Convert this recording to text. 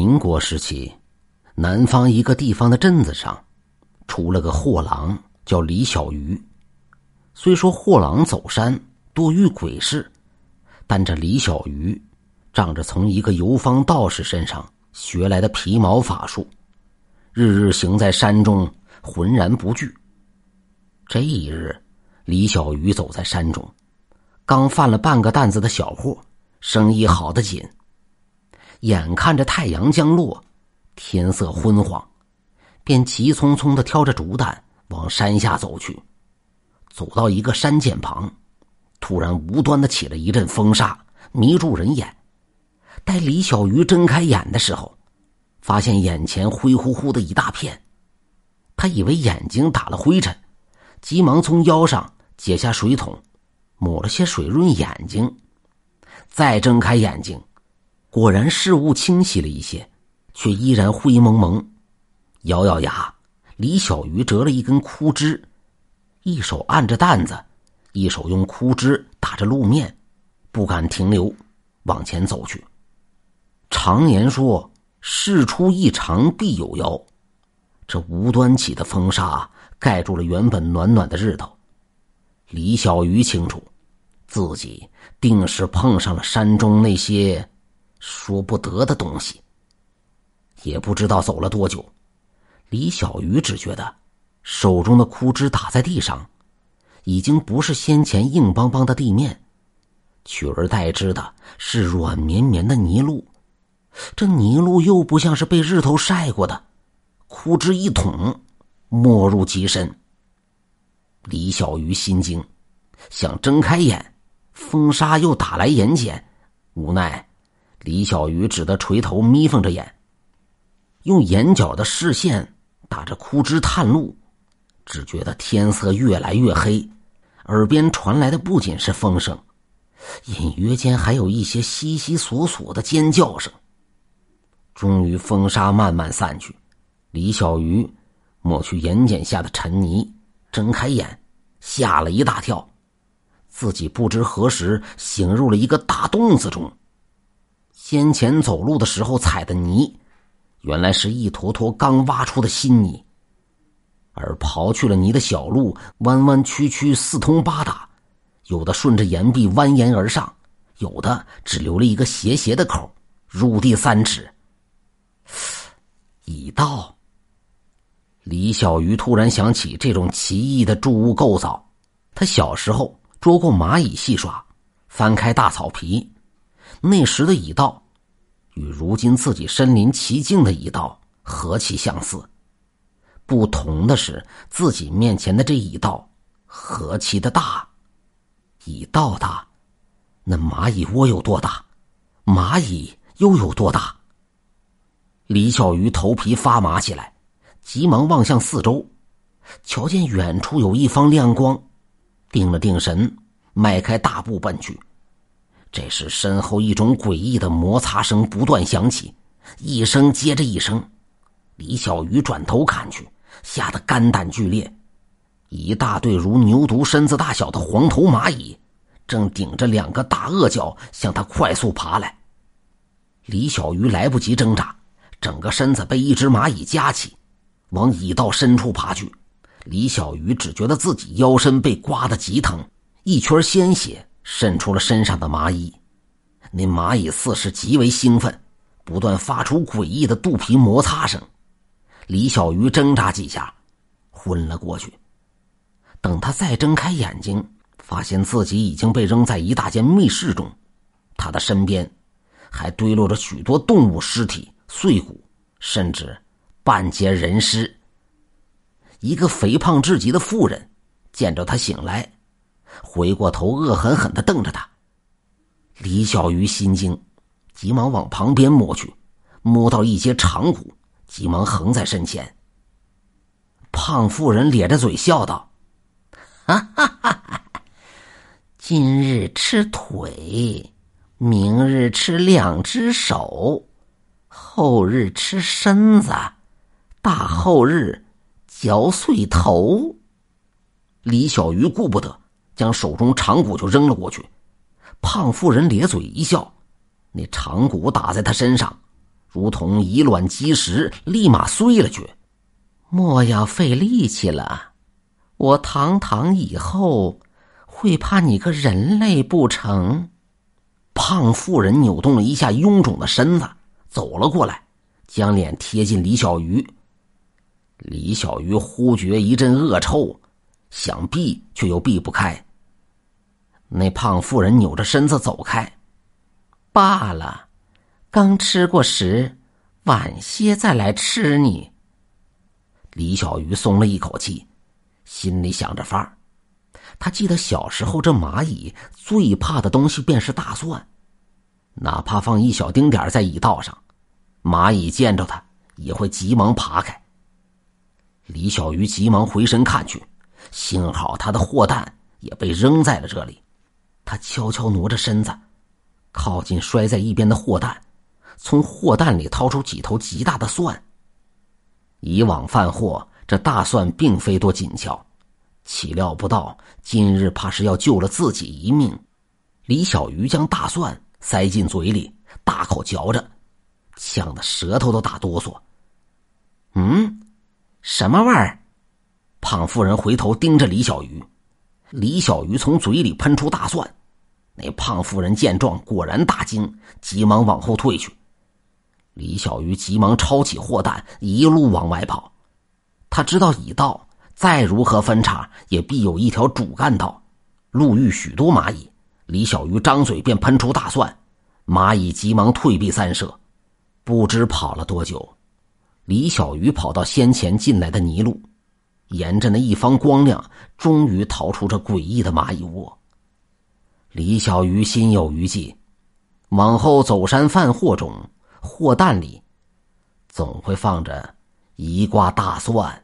民国时期，南方一个地方的镇子上，出了个货郎，叫李小鱼。虽说货郎走山多遇鬼事，但这李小鱼仗着从一个游方道士身上学来的皮毛法术，日日行在山中，浑然不惧。这一日，李小鱼走在山中，刚贩了半个担子的小货，生意好得紧。眼看着太阳将落，天色昏黄，便急匆匆的挑着竹担往山下走去。走到一个山涧旁，突然无端的起了一阵风沙，迷住人眼。待李小鱼睁开眼的时候，发现眼前灰乎乎的一大片。他以为眼睛打了灰尘，急忙从腰上解下水桶，抹了些水润眼睛。再睁开眼睛。果然事物清晰了一些，却依然灰蒙蒙。咬咬牙，李小鱼折了一根枯枝，一手按着担子，一手用枯枝打着路面，不敢停留，往前走去。常言说：“事出异常必有妖。”这无端起的风沙盖住了原本暖暖的日头。李小鱼清楚，自己定是碰上了山中那些。说不得的东西。也不知道走了多久，李小鱼只觉得手中的枯枝打在地上，已经不是先前硬邦邦的地面，取而代之的是软绵绵的泥路。这泥路又不像是被日头晒过的，枯枝一捅，没入极深。李小鱼心惊，想睁开眼，风沙又打来眼睑，无奈。李小鱼只得垂头眯缝着眼，用眼角的视线打着枯枝探路，只觉得天色越来越黑，耳边传来的不仅是风声，隐约间还有一些悉悉索索的尖叫声。终于，风沙慢慢散去，李小鱼抹去眼睑下的尘泥，睁开眼，吓了一大跳，自己不知何时行入了一个大洞子中。先前走路的时候踩的泥，原来是一坨坨刚挖出的新泥。而刨去了泥的小路，弯弯曲曲，四通八达，有的顺着岩壁蜿蜒而上，有的只留了一个斜斜的口，入地三尺。已到。李小鱼突然想起这种奇异的筑物构造，他小时候捉过蚂蚁戏耍，翻开大草皮。那时的蚁道，与如今自己身临其境的蚁道何其相似！不同的是，自己面前的这蚁道何其的大！蚁道大，那蚂蚁窝有多大？蚂蚁又有多大？李小鱼头皮发麻起来，急忙望向四周，瞧见远处有一方亮光，定了定神，迈开大步奔去。这时，身后一种诡异的摩擦声不断响起，一声接着一声。李小鱼转头看去，吓得肝胆俱裂。一大队如牛犊身子大小的黄头蚂蚁，正顶着两个大颚角向他快速爬来。李小鱼来不及挣扎，整个身子被一只蚂蚁夹起，往蚁道深处爬去。李小鱼只觉得自己腰身被刮得极疼，一圈鲜血。渗出了身上的蚂蚁，那蚂蚁似是极为兴奋，不断发出诡异的肚皮摩擦声。李小鱼挣扎几下，昏了过去。等他再睁开眼睛，发现自己已经被扔在一大间密室中，他的身边还堆落着许多动物尸体、碎骨，甚至半截人尸。一个肥胖至极的妇人见着他醒来。回过头，恶狠狠的瞪着他。李小鱼心惊，急忙往旁边摸去，摸到一截长骨，急忙横在身前。胖妇人咧着嘴笑道：“哈哈哈哈今日吃腿，明日吃两只手，后日吃身子，大后日嚼碎头。”李小鱼顾不得。将手中长骨就扔了过去，胖妇人咧嘴一笑，那长骨打在他身上，如同以卵击石，立马碎了去。莫要费力气了，我堂堂以后会怕你个人类不成？胖妇人扭动了一下臃肿的身子，走了过来，将脸贴近李小鱼。李小鱼忽觉一阵恶臭，想避却又避不开。那胖妇人扭着身子走开。罢了，刚吃过食，晚些再来吃你。李小鱼松了一口气，心里想着法儿。他记得小时候，这蚂蚁最怕的东西便是大蒜，哪怕放一小丁点在蚁道上，蚂蚁见着它也会急忙爬开。李小鱼急忙回身看去，幸好他的货担也被扔在了这里。他悄悄挪着身子，靠近摔在一边的货担，从货担里掏出几头极大的蒜。以往贩货，这大蒜并非多紧俏，岂料不到今日怕是要救了自己一命。李小鱼将大蒜塞进嘴里，大口嚼着，呛得舌头都打哆嗦。嗯，什么味儿？胖妇人回头盯着李小鱼。李小鱼从嘴里喷出大蒜，那胖妇人见状果然大惊，急忙往后退去。李小鱼急忙抄起货担，一路往外跑。他知道已到再如何分叉，也必有一条主干道，路遇许多蚂蚁。李小鱼张嘴便喷出大蒜，蚂蚁急忙退避三舍。不知跑了多久，李小鱼跑到先前进来的泥路，沿着那一方光亮，终于逃出这诡异的蚂蚁窝。李小鱼心有余悸，往后走山贩货中。货担里，总会放着一挂大蒜。